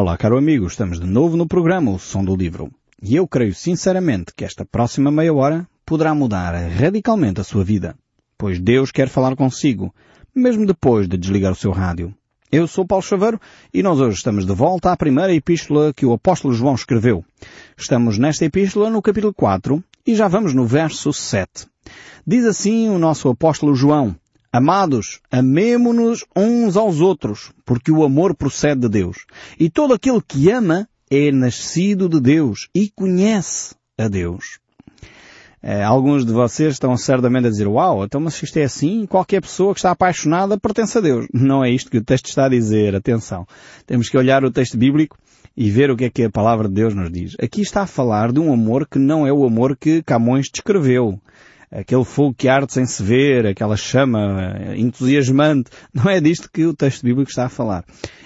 Olá, caro amigo, estamos de novo no programa O Som do Livro. E eu creio sinceramente que esta próxima meia hora poderá mudar radicalmente a sua vida, pois Deus quer falar consigo, mesmo depois de desligar o seu rádio. Eu sou Paulo Chaveiro e nós hoje estamos de volta à primeira epístola que o apóstolo João escreveu. Estamos nesta epístola no capítulo 4 e já vamos no verso 7. Diz assim o nosso apóstolo João, Amados, amemo-nos uns aos outros, porque o amor procede de Deus. E todo aquele que ama é nascido de Deus e conhece a Deus. É, alguns de vocês estão certamente a dizer, uau, então mas isto é assim, qualquer pessoa que está apaixonada pertence a Deus. Não é isto que o texto está a dizer, atenção. Temos que olhar o texto bíblico e ver o que é que a palavra de Deus nos diz. Aqui está a falar de um amor que não é o amor que Camões descreveu aquele fogo que arde sem se ver, aquela chama entusiasmante. Não é disto que o texto bíblico está a falar.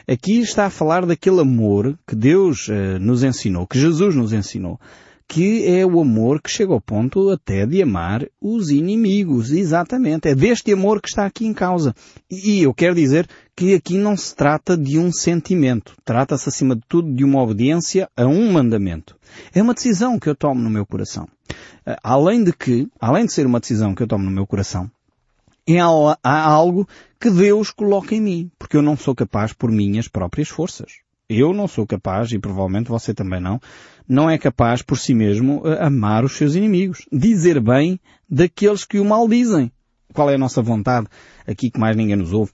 Aqui está a falar daquele amor que Deus uh, nos ensinou, que Jesus nos ensinou, que é o amor que chega ao ponto até de amar os inimigos. Exatamente. É deste amor que está aqui em causa. E eu quero dizer que aqui não se trata de um sentimento. Trata-se acima de tudo de uma obediência a um mandamento. É uma decisão que eu tomo no meu coração. Eh, além de que, além de ser uma decisão que eu tomo no meu coração, é algo que Deus coloca em mim, porque eu não sou capaz por minhas próprias forças. Eu não sou capaz, e provavelmente você também não, não é capaz por si mesmo eh, amar os seus inimigos, dizer bem daqueles que o maldizem. Qual é a nossa vontade? Aqui que mais ninguém nos ouve.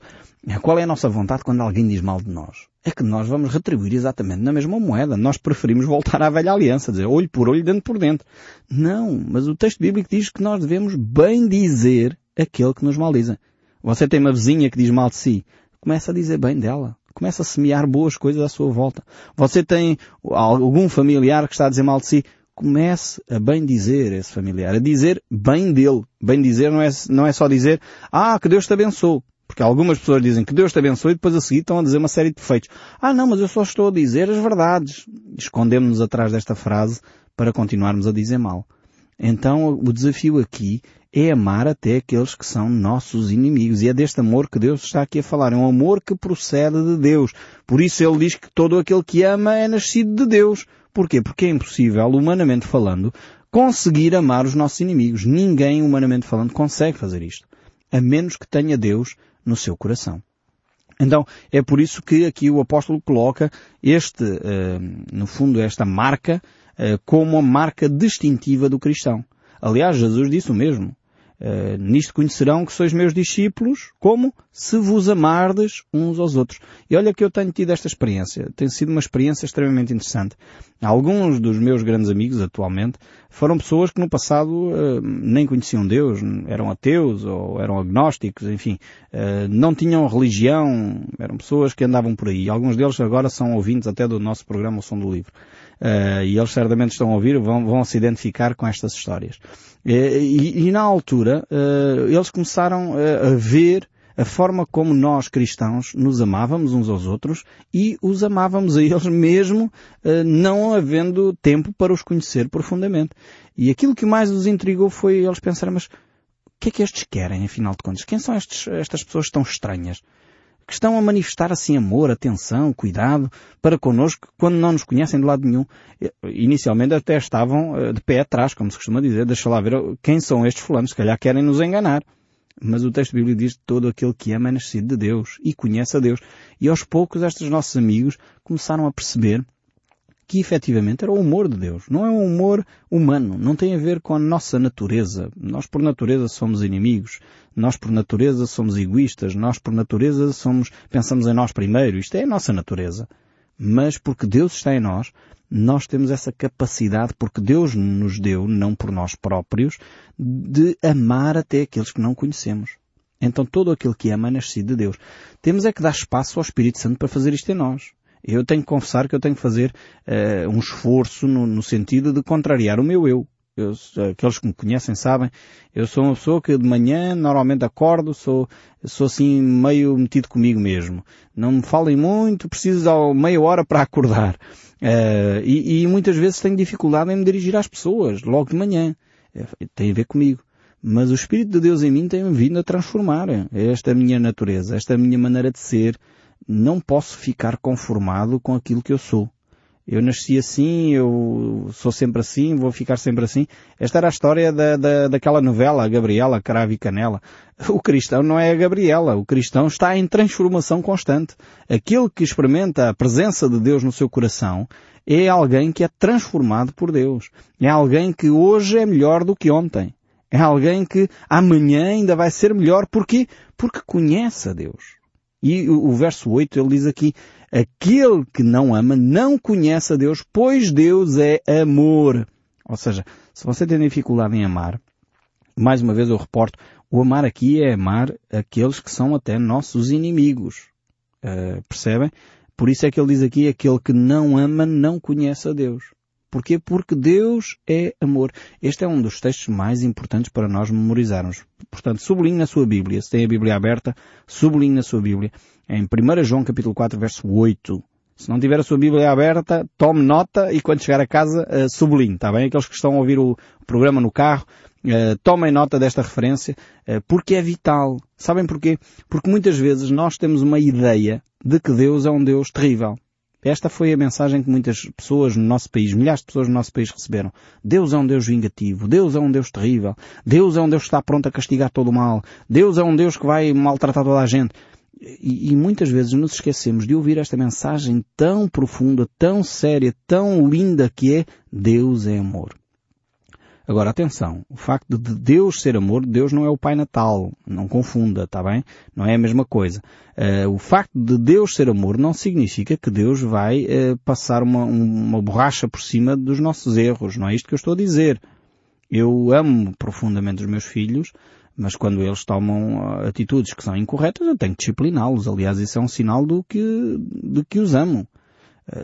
Qual é a nossa vontade quando alguém diz mal de nós? É que nós vamos retribuir exatamente na mesma moeda. Nós preferimos voltar à velha aliança, dizer olho por olho, dente por dente. Não, mas o texto bíblico diz que nós devemos bem dizer aquele que nos maldiza. Você tem uma vizinha que diz mal de si. Começa a dizer bem dela. Começa a semear boas coisas à sua volta. Você tem algum familiar que está a dizer mal de si. Comece a bem dizer esse familiar, a dizer bem dele. Bem dizer não é, não é só dizer, ah, que Deus te abençoe. Porque algumas pessoas dizem que Deus te abençoe e depois a seguir estão a dizer uma série de defeitos. Ah não, mas eu só estou a dizer as verdades. Escondemos-nos atrás desta frase para continuarmos a dizer mal. Então o desafio aqui é amar até aqueles que são nossos inimigos. E é deste amor que Deus está aqui a falar. É um amor que procede de Deus. Por isso ele diz que todo aquele que ama é nascido de Deus. Porquê? Porque é impossível, humanamente falando, conseguir amar os nossos inimigos. Ninguém, humanamente falando, consegue fazer isto. A menos que tenha Deus no seu coração. Então, é por isso que aqui o apóstolo coloca este, eh, no fundo, esta marca, eh, como a marca distintiva do cristão. Aliás, Jesus disse o mesmo. Uh, nisto conhecerão que sois meus discípulos, como se vos amardes uns aos outros. E olha que eu tenho tido esta experiência. Tem sido uma experiência extremamente interessante. Alguns dos meus grandes amigos atualmente foram pessoas que no passado uh, nem conheciam Deus, eram ateus ou eram agnósticos, enfim, uh, não tinham religião, eram pessoas que andavam por aí. Alguns deles agora são ouvintes até do nosso programa O Som do Livro. Uh, e eles certamente estão a ouvir, vão, vão se identificar com estas histórias. Eh, e, e na altura, uh, eles começaram a, a ver a forma como nós cristãos nos amávamos uns aos outros e os amávamos a eles mesmo não havendo tempo para os conhecer profundamente. E aquilo que mais os intrigou foi eles pensarem, mas o que é que estes querem, afinal de contas? Quem são estes, estas pessoas tão estranhas? Que estão a manifestar assim amor, atenção, cuidado para connosco quando não nos conhecem de lado nenhum. Inicialmente até estavam eh, de pé atrás, como se costuma dizer, deixa lá ver quem são estes fulanos, se calhar querem nos enganar. Mas o texto bíblico diz que todo aquele que ama é nascido de Deus e conhece a Deus. E aos poucos estes nossos amigos começaram a perceber que efetivamente era o humor de Deus. Não é um humor humano, não tem a ver com a nossa natureza. Nós por natureza somos inimigos, nós por natureza somos egoístas, nós por natureza somos, pensamos em nós primeiro. Isto é a nossa natureza. Mas porque Deus está em nós, nós temos essa capacidade, porque Deus nos deu, não por nós próprios, de amar até aqueles que não conhecemos. Então todo aquele que ama é nascido de Deus. Temos é que dar espaço ao Espírito Santo para fazer isto em nós. Eu tenho que confessar que eu tenho que fazer uh, um esforço no, no, sentido de contrariar o meu eu. eu. Aqueles que me conhecem sabem, eu sou uma pessoa que de manhã normalmente acordo, sou, sou assim meio metido comigo mesmo. Não me falem muito, preciso de meia hora para acordar. Uh, e, e, muitas vezes tenho dificuldade em me dirigir às pessoas, logo de manhã. Uh, tem a ver comigo. Mas o Espírito de Deus em mim tem vindo a transformar esta minha natureza, esta minha maneira de ser, não posso ficar conformado com aquilo que eu sou. Eu nasci assim, eu sou sempre assim, vou ficar sempre assim. Esta era a história da, da, daquela novela, Gabriela, Cravo e Canela. O cristão não é a Gabriela, o cristão está em transformação constante. Aquele que experimenta a presença de Deus no seu coração é alguém que é transformado por Deus. É alguém que hoje é melhor do que ontem. É alguém que amanhã ainda vai ser melhor. Porquê? Porque conhece a Deus. E o, verso 8 ele diz aqui, aquele que não ama não conhece a Deus, pois Deus é amor. Ou seja, se você tem dificuldade em amar, mais uma vez eu reporto, o amar aqui é amar aqueles que são até nossos inimigos. Uh, percebem? Por isso é que ele diz aqui, aquele que não ama não conhece a Deus. Porquê? Porque Deus é amor. Este é um dos textos mais importantes para nós memorizarmos. Portanto, sublinhe na sua Bíblia. Se tem a Bíblia aberta, sublinhe na sua Bíblia. Em 1 João capítulo 4, verso 8. Se não tiver a sua Bíblia aberta, tome nota e quando chegar a casa, uh, sublinhe, está bem? Aqueles que estão a ouvir o programa no carro, uh, tomem nota desta referência, uh, porque é vital. Sabem porquê? Porque muitas vezes nós temos uma ideia de que Deus é um Deus terrível. Esta foi a mensagem que muitas pessoas no nosso país, milhares de pessoas no nosso país receberam. Deus é um Deus vingativo. Deus é um Deus terrível. Deus é um Deus que está pronto a castigar todo o mal. Deus é um Deus que vai maltratar toda a gente. E, e, muitas vezes nos esquecemos de ouvir esta mensagem tão profunda, tão séria, tão linda que é Deus é amor. Agora, atenção, o facto de Deus ser amor, Deus não é o Pai Natal, não confunda, está bem? Não é a mesma coisa. Uh, o facto de Deus ser amor não significa que Deus vai uh, passar uma, uma borracha por cima dos nossos erros, não é isto que eu estou a dizer. Eu amo profundamente os meus filhos, mas quando eles tomam eh, atitudes que são incorretas, eu tenho que discipliná-los. Aliás, isso é um sinal do que, de que os amo.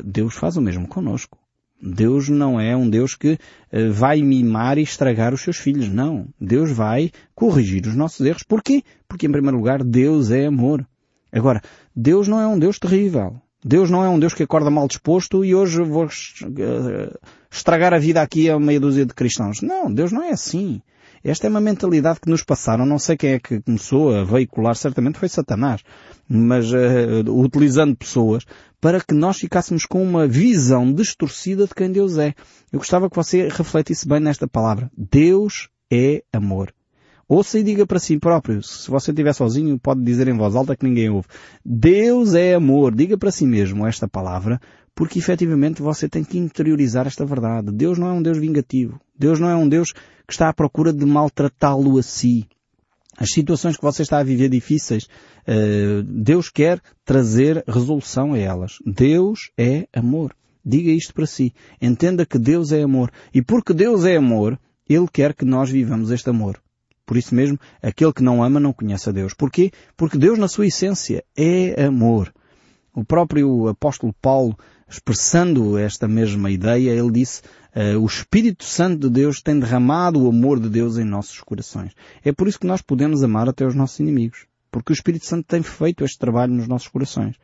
Deus faz o mesmo conosco. Deus não é um Deus que uh, vai mimar e estragar os seus filhos. Não. Deus vai corrigir os nossos erros. Porquê? Porque, em primeiro lugar, Deus é amor. Agora, Deus não é um Deus terrível. Deus não é um Deus que acorda mal disposto e hoje vou uh, estragar a vida aqui a meia dúzia de cristãos. Não, Deus não é assim. Esta é uma mentalidade que nos passaram, não sei quem é que começou a veicular, certamente foi Satanás, mas uh, utilizando pessoas para que nós ficássemos com uma visão distorcida de quem Deus é. Eu gostava que você refletisse bem nesta palavra. Deus é amor. Ouça e diga para si próprio. Se você estiver sozinho, pode dizer em voz alta que ninguém ouve. Deus é amor. Diga para si mesmo esta palavra, porque efetivamente você tem que interiorizar esta verdade. Deus não é um Deus vingativo. Deus não é um Deus que está à procura de maltratá-lo a si. As situações que você está a viver difíceis, eh, Deus quer trazer resolução a elas. Deus é amor. Diga isto para si. Entenda que Deus é amor. E porque Deus é amor, Ele quer que nós vivamos este amor. Por isso mesmo, aquele que não ama não conhece a Deus. Porquê? Porque Deus, na sua essência, é amor. O próprio apóstolo Paulo, expressando esta mesma ideia, ele disse, uh, o Espírito Santo de Deus tem derramado o amor de Deus em nossos corações. É por isso que nós podemos amar até os nossos inimigos. Porque o Espírito Santo tem feito este trabalho nos nossos corações.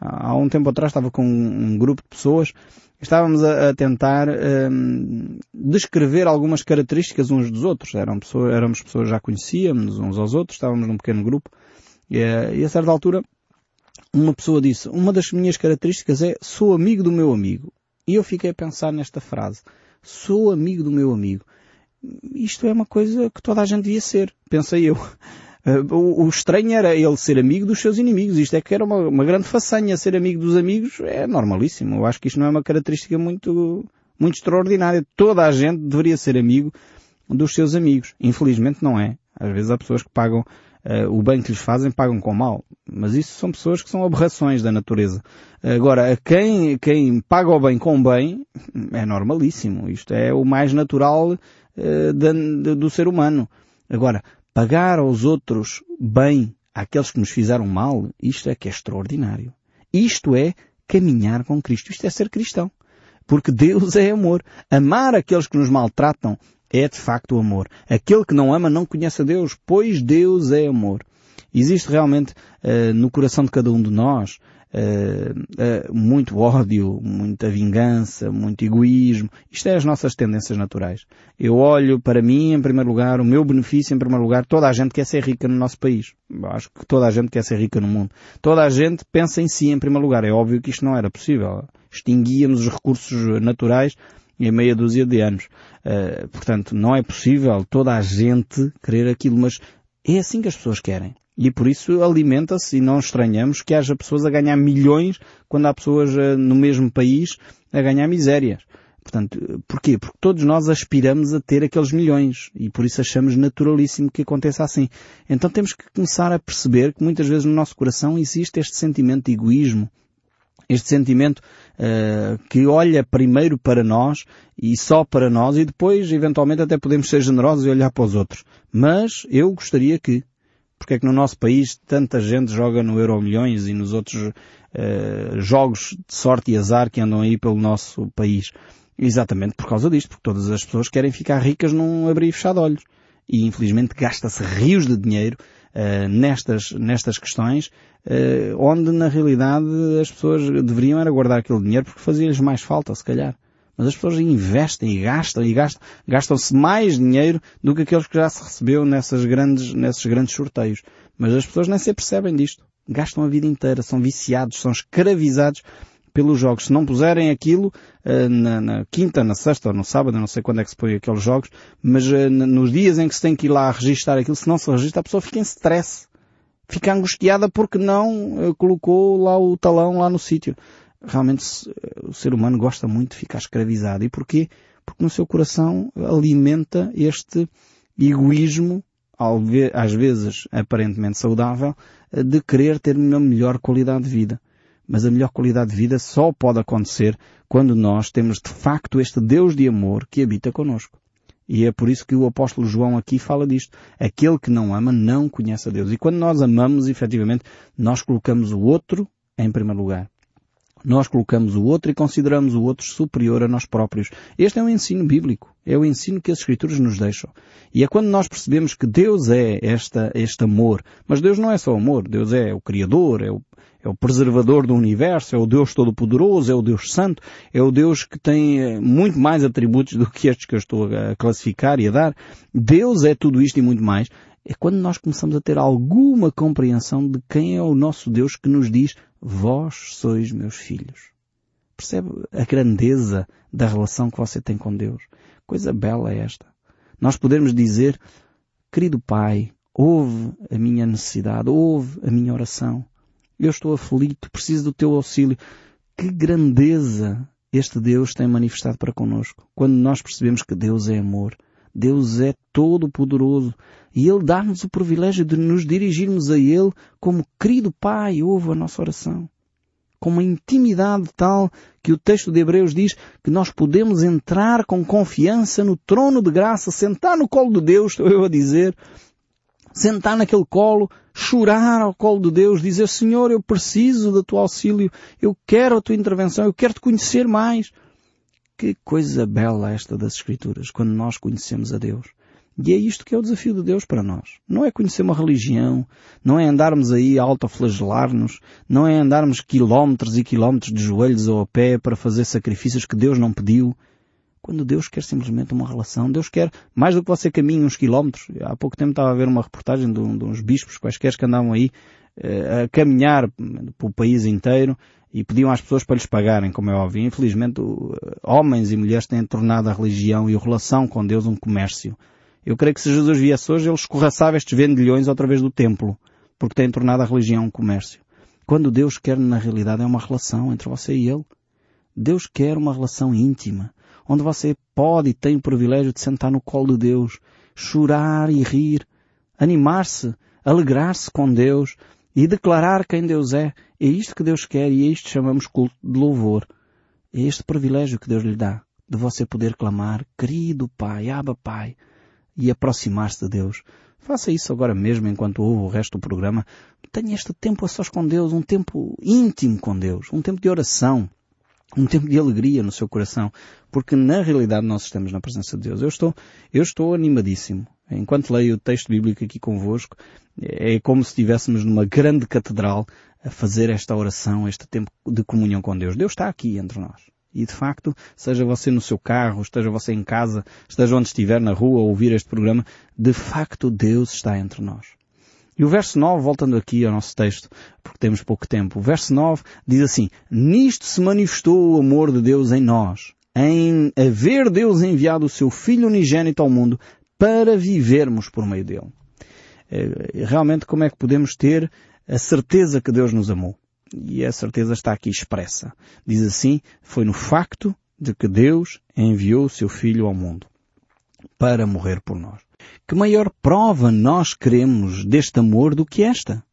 Há um tempo atrás estava com um, grupo de pessoas estávamos a, a tentar um, descrever algumas características uns dos outros. Eram pessoas, éramos pessoas já conhecíamos uns aos outros, estávamos num pequeno grupo e, eh, e a certa altura uma pessoa disse, uma das minhas características é sou amigo do meu amigo. E eu fiquei a pensar nesta frase. Sou amigo do meu amigo. Isto é uma coisa que toda a gente devia ser, pensei eu. O, o, estranho era ele ser amigo dos seus inimigos. Isto é que era uma, uma, grande façanha. Ser amigo dos amigos é normalíssimo. Eu acho que isto não é uma característica muito, muito extraordinária. Toda a gente deveria ser amigo dos seus amigos. Infelizmente não é. Às vezes há pessoas que pagam uh, o bem que lhes fazem, pagam com mal. Mas isso são pessoas que são aberrações da natureza. Agora, quem, quem paga o bem com bem é normalíssimo. Isto é o mais natural uh, de, do ser humano. Agora, pagar aos outros bem àqueles que nos fizeram mal, isto é que é extraordinário. Isto é caminhar com Cristo. Isto é ser cristão. Porque Deus é amor. Amar aqueles que nos maltratam é de facto o amor. Aquele que não ama não conhece a Deus, pois Deus é amor. Existe realmente uh, no coração de cada um de nós uh, uh, muito ódio, muita vingança, muito egoísmo. Isto é as nossas tendências naturais. Eu olho para mim em primeiro lugar, o meu benefício em primeiro lugar. Toda a gente quer ser rica no nosso país. Eu acho que toda a gente quer ser rica no mundo. Toda a gente pensa em si em primeiro lugar. É óbvio que isto não era possível. Extinguíamos os recursos naturais em meia dúzia de anos. Uh, portanto, não é possível toda a gente querer aquilo, mas é assim que as pessoas querem. E por isso alimenta-se e não estranhamos que haja pessoas a ganhar milhões quando há pessoas uh, no mesmo país a ganhar misérias. Portanto, porquê? Porque todos nós aspiramos a ter aqueles milhões e por isso achamos naturalíssimo que aconteça assim. Então temos que começar a perceber que muitas vezes no nosso coração existe este sentimento de egoísmo, este sentimento uh, que olha primeiro para nós e só para nós e depois eventualmente até podemos ser generosos e olhar para os outros. Mas eu gostaria que, porque é que no nosso país tanta gente joga no Euro Milhões e nos outros uh, jogos de sorte e azar que andam aí pelo nosso país? Exatamente por causa disto, porque todas as pessoas querem ficar ricas num abrir e fechar de olhos. E infelizmente gasta-se rios de dinheiro uh, nestas, nestas questões, uh, onde na realidade as pessoas deveriam era guardar aquele dinheiro porque fazia-lhes mais falta, se calhar. Mas as pessoas investem e gastam e gastam, gastam-se mais dinheiro do que aqueles que já se recebeu nessas grandes, nesses grandes sorteios. Mas as pessoas nem se percebem disto. Gastam a vida inteira, são viciados, são escravizados pelos jogos. Se não puserem aquilo uh, na, na, quinta, na sexta ou no sábado, não sei quando é que se põe aqueles jogos, mas uh, nos dias em que se tem que ir lá registrar aquilo, se não se registra, a pessoa fica em stress. Fica angustiada porque não uh, colocou lá o talão lá no sítio. Realmente o ser humano gosta muito de ficar escravizado. E porquê? Porque no seu coração alimenta este egoísmo, às vezes aparentemente saudável, de querer ter uma melhor qualidade de vida mas a melhor qualidade de vida só pode acontecer quando nós temos de facto este Deus de amor que habita conosco. E é por isso que o apóstolo João aqui fala disto. Aquele que não ama não conhece a Deus. E quando nós amamos, efetivamente, nós colocamos o outro em primeiro lugar. Nós colocamos o outro e consideramos o outro superior a nós próprios. Este é um ensino bíblico. É o ensino que as Escrituras nos deixam. E é quando nós percebemos que Deus é esta, este amor. Mas Deus não é só amor. Deus é o Criador, é o, é o preservador do universo, é o Deus Todo-Poderoso, é o Deus Santo, é o Deus que tem eh, muito mais atributos do que estes que eu estou a classificar e a dar. Deus é tudo isto e muito mais. É quando nós começamos a ter alguma compreensão de quem é o nosso Deus que nos diz, vós sois meus filhos. Percebe a grandeza da relação que você tem com Deus? Coisa bela é esta. Nós podemos dizer, querido Pai, ouve a minha necessidade, ouve a minha oração. Eu estou aflito, preciso do teu auxílio. Que grandeza este Deus tem manifestado para conosco. Quando nós percebemos que Deus é amor, Deus é todo poderoso e Ele dá-nos o privilégio de nos dirigirmos a Ele como querido Pai, ouve a nossa oração. Com uma intimidade tal que o texto de Hebreus diz que nós podemos entrar com confiança no trono de graça, sentar no colo de Deus, estou eu a dizer, sentar naquele colo, chorar ao colo de Deus, dizer Senhor, eu preciso do teu auxílio, eu quero a tua intervenção, eu quero te conhecer mais. Que coisa bela esta das Escrituras, quando nós conhecemos a Deus. E é isto que é o desafio de Deus para nós. Não é conhecer uma religião, não é andarmos aí a autoflagelar-nos, não é andarmos quilómetros e quilómetros de joelhos ou a pé para fazer sacrifícios que Deus não pediu. Quando Deus quer simplesmente uma relação, Deus quer mais do que você caminhe uns quilómetros. Há pouco tempo estava a ver uma reportagem de, de uns bispos quaisquer que andavam aí uh, a caminhar pelo país inteiro e pediam às pessoas para lhes pagarem, como é óbvio. Infelizmente, uh, homens e mulheres têm tornado a religião e a relação com Deus um comércio. Eu creio que se Jesus viesse hoje, ele escorraçava estes vendilhões outra vez do templo, porque têm tornado a religião um comércio. Quando Deus quer, na realidade, é uma relação entre você e Ele. Deus quer uma relação íntima onde você pode e tem o privilégio de sentar no colo de Deus, chorar e rir, animar-se, alegrar-se com Deus e declarar quem Deus é. É isto que Deus quer e é isto que chamamos culto de louvor. É este privilégio que Deus lhe dá, de você poder clamar, querido Pai, Aba Pai, e aproximar-se de Deus. Faça isso agora mesmo enquanto ouve o resto do programa. Tenha este tempo a sós com Deus, um tempo íntimo com Deus, um tempo de oração um tempo de alegria no seu coração, porque na realidade nós estamos na presença de Deus. Eu estou, eu estou animadíssimo. Enquanto leio o texto bíblico aqui convosco, É como se estivéssemos numa grande catedral a fazer esta oração, este tempo de comunhão com Deus. Deus está aqui entre nós. E de facto, seja você no seu carro, esteja você em casa, esteja onde estiver na rua a ouvir este programa, de facto Deus está entre nós. E o verso 9, voltando aqui ao nosso texto, porque temos pouco tempo, o verso 9 diz assim, Nisto se manifestou o amor de Deus em nós, em haver Deus enviado o seu Filho unigênito ao mundo para vivermos por meio dele. Eh, realmente, como é que podemos ter a certeza que Deus nos amou? E a certeza está aqui expressa. Diz assim, foi no facto de que Deus enviou o seu Filho ao mundo para morrer por nós. Que maior prova nós queremos deste amor do que esta?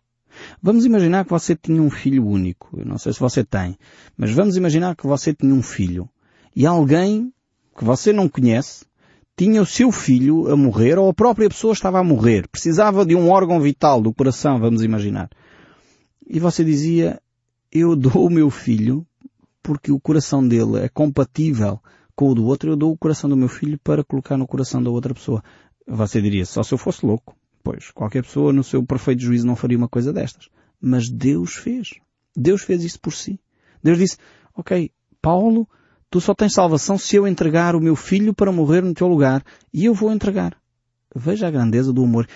Vamos imaginar que você tinha um filho único. Eu não sei se você tem, mas vamos imaginar que você tinha um filho. E alguém que você não conhece tinha o seu filho a morrer ou a própria pessoa estava a morrer. Precisava de um órgão vital do coração, vamos imaginar. E você dizia, eu dou o meu filho porque o coração dele é compatível com o do outro, eu dou o coração do meu filho para colocar no coração da outra pessoa. Você diria, só se eu fosse louco. Pois, qualquer pessoa no seu perfeito juízo não faria uma coisa destas. Mas Deus fez. Deus fez isso por si. Deus disse, ok, Paulo, tu só tens salvação se eu entregar o meu filho para morrer no teu lugar. E eu vou entregar. Veja a grandeza do amor.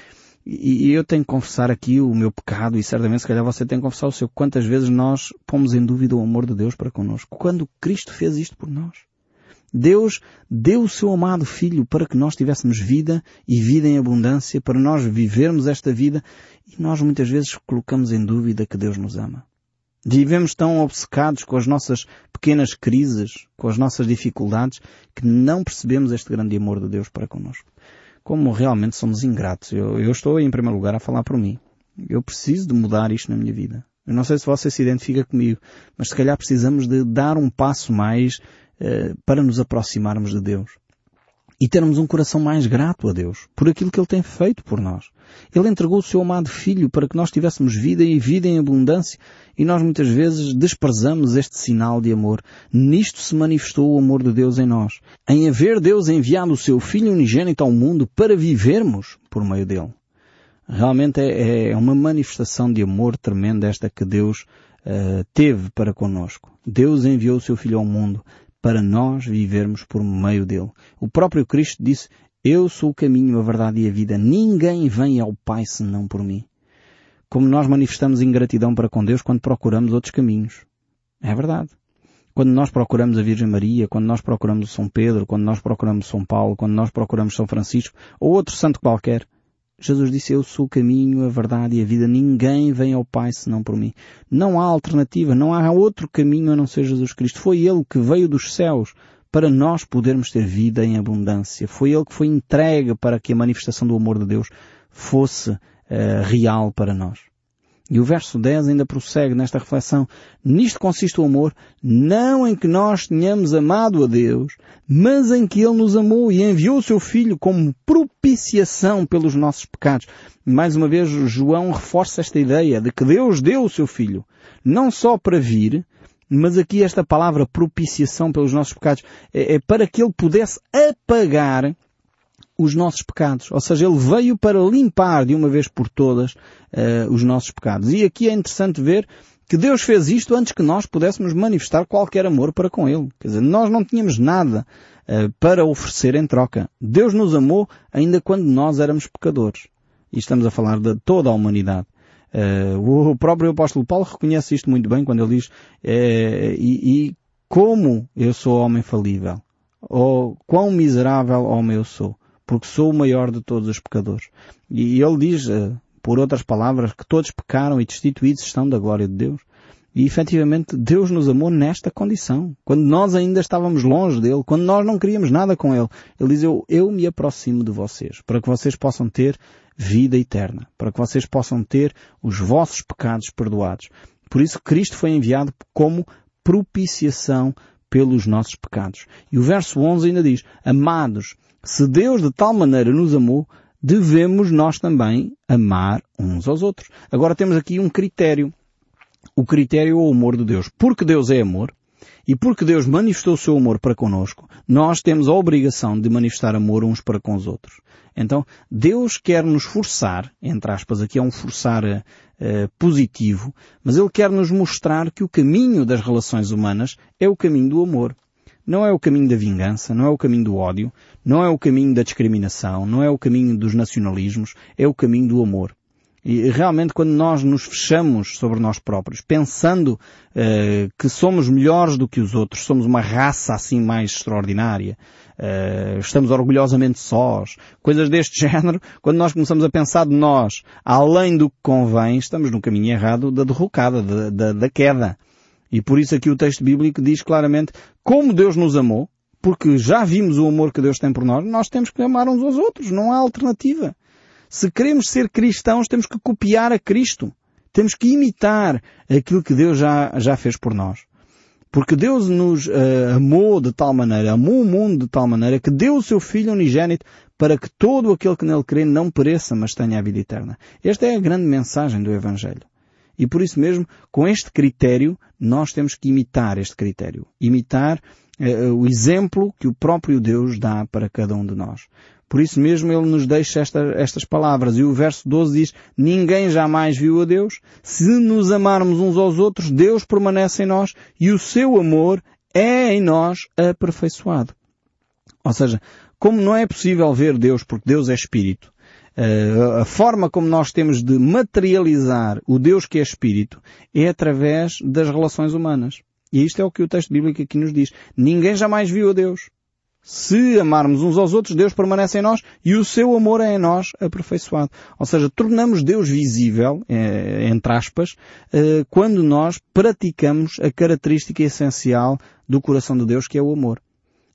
E, e eu tenho que confessar aqui o meu pecado e certamente se calhar você tem que confessar o seu. Quantas vezes nós pomos em dúvida o amor de Deus para connosco. Quando Cristo fez isto por nós. Deus deu o seu amado Filho para que nós tivéssemos vida e vida em abundância, para nós vivermos esta vida e nós muitas vezes colocamos em dúvida que Deus nos ama. Vivemos tão obcecados com as nossas pequenas crises, com as nossas dificuldades, que não percebemos este grande amor de Deus para connosco. Como realmente somos ingratos. Eu, eu estou em primeiro lugar a falar por mim. Eu preciso de mudar isto na minha vida. Eu não sei se você se identifica comigo, mas se calhar precisamos de dar um passo mais eh, para nos aproximarmos de Deus. E termos um coração mais grato a Deus por aquilo que Ele tem feito por nós. Ele entregou o seu amado Filho para que nós tivéssemos vida e vida em abundância e nós muitas vezes desprezamos este sinal de amor. Nisto se manifestou o amor de Deus em nós. Em haver Deus enviado o seu Filho unigênito ao mundo para vivermos por meio dele. Realmente é, é uma manifestação de amor tremenda esta que Deus uh, teve para conosco. Deus enviou o seu Filho ao mundo para nós vivermos por meio dele. O próprio Cristo disse, eu sou o caminho, a verdade e a vida. Ninguém vem ao Pai senão por mim. Como nós manifestamos ingratidão para com Deus quando procuramos outros caminhos. É verdade. Quando nós procuramos a Virgem Maria, quando nós procuramos São Pedro, quando nós procuramos São Paulo, quando nós procuramos São Francisco, ou outro santo qualquer, Jesus disse, eu sou o caminho, a verdade e a vida. Ninguém vem ao Pai senão por mim. Não há alternativa, não há outro caminho a não ser Jesus Cristo. Foi Ele que veio dos céus para nós podermos ter vida em abundância. Foi Ele que foi entregue para que a manifestação do amor de Deus fosse uh, real para nós. E o verso 10 ainda prossegue nesta reflexão. Nisto consiste o amor, não em que nós tenhamos amado a Deus, mas em que Ele nos amou e enviou o seu Filho como propiciação pelos nossos pecados. Mais uma vez, João reforça esta ideia de que Deus deu o seu Filho, não só para vir, mas aqui esta palavra propiciação pelos nossos pecados é, é para que Ele pudesse apagar os nossos pecados. Ou seja, Ele veio para limpar de uma vez por todas uh, os nossos pecados. E aqui é interessante ver que Deus fez isto antes que nós pudéssemos manifestar qualquer amor para com Ele. Quer dizer, nós não tínhamos nada uh, para oferecer em troca. Deus nos amou ainda quando nós éramos pecadores. E estamos a falar de toda a humanidade. Uh, o próprio apóstolo Paulo reconhece isto muito bem quando ele diz e, e como eu sou homem falível, ou quão miserável homem eu sou porque sou o maior de todos os pecadores. E ele diz, eh, por outras palavras, que todos pecaram e destituídos estão da glória de Deus. E efetivamente Deus nos amou nesta condição. Quando nós ainda estávamos longe dele, quando nós não queríamos nada com ele, ele diz, eu, eu me aproximo de vocês, para que vocês possam ter vida eterna, para que vocês possam ter os vossos pecados perdoados. Por isso Cristo foi enviado como propiciação pelos nossos pecados. E o verso 11 ainda diz, amados, se Deus de tal maneira nos amou, devemos nós também amar uns aos outros. Agora temos aqui um critério. O critério é o amor de Deus. Porque Deus é amor, e porque Deus manifestou o seu amor para conosco, nós temos a obrigação de manifestar amor uns para com os outros. Então, Deus quer nos forçar, entre aspas, aqui é um forçar uh, positivo, mas Ele quer nos mostrar que o caminho das relações humanas é o caminho do amor. Não é o caminho da vingança, não é o caminho do ódio, não é o caminho da discriminação, não é o caminho dos nacionalismos, é o caminho do amor. E realmente quando nós nos fechamos sobre nós próprios, pensando uh, que somos melhores do que os outros, somos uma raça assim mais extraordinária, uh, estamos orgulhosamente sós, coisas deste género, quando nós começamos a pensar de nós além do que convém, estamos no caminho errado da derrocada, da, da, da queda. E por isso aqui o texto bíblico diz claramente como Deus nos amou, porque já vimos o amor que Deus tem por nós, nós temos que amar uns aos outros, não há alternativa. Se queremos ser cristãos, temos que copiar a Cristo. Temos que imitar aquilo que Deus já, já fez por nós. Porque Deus nos uh, amou de tal maneira, amou o mundo de tal maneira, que deu o seu Filho unigênito para que todo aquele que nele crê não pereça, mas tenha a vida eterna. Esta é a grande mensagem do Evangelho. E por isso mesmo, com este critério, nós temos que imitar este critério. Imitar uh, o exemplo que o próprio Deus dá para cada um de nós. Por isso mesmo ele nos deixa esta, estas palavras. E o verso 12 diz, ninguém jamais viu a Deus. Se nos amarmos uns aos outros, Deus permanece em nós e o seu amor é em nós aperfeiçoado. Ou seja, como não é possível ver Deus porque Deus é Espírito, eh, a forma como nós temos de materializar o Deus que é Espírito é através das relações humanas. E isto é o que o texto bíblico aqui nos diz. Ninguém jamais viu a Deus. Se amarmos uns aos outros, Deus permanece em nós e o seu amor é em nós aperfeiçoado. Ou seja, tornamos Deus visível, eh, entre aspas, eh, quando nós praticamos a característica essencial do coração de Deus, que é o amor.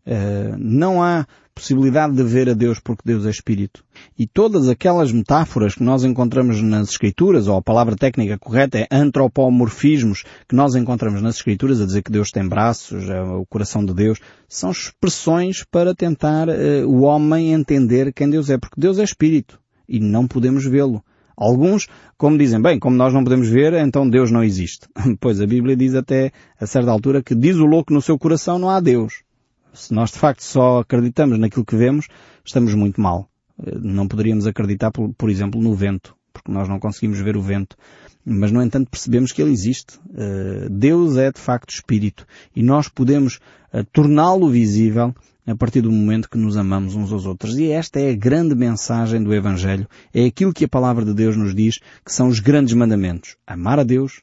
Eh, não há possibilidade de ver a Deus porque Deus é Espírito. E todas aquelas metáforas que nós encontramos nas Escrituras, ou a palavra técnica correta é antropomorfismos, que nós encontramos nas Escrituras, a dizer que Deus tem braços, é o coração de Deus, são expressões para tentar uh, o homem entender quem Deus é, porque Deus é Espírito e não podemos vê-lo. Alguns, como dizem, bem, como nós não podemos ver, então Deus não existe. Pois a Bíblia diz até, a certa altura, que diz o louco no seu coração não há Deus. Se nós de facto só acreditamos naquilo que vemos, estamos muito mal. Eh, não poderíamos acreditar, por, por exemplo, no vento, porque nós não conseguimos ver o vento. Mas, no entanto, percebemos que ele existe. Eh, Deus é de facto Espírito e nós podemos eh, torná-lo visível a partir do momento que nos amamos uns aos outros. E esta é a grande mensagem do Evangelho. É aquilo que a palavra de Deus nos diz que são os grandes mandamentos. Amar a Deus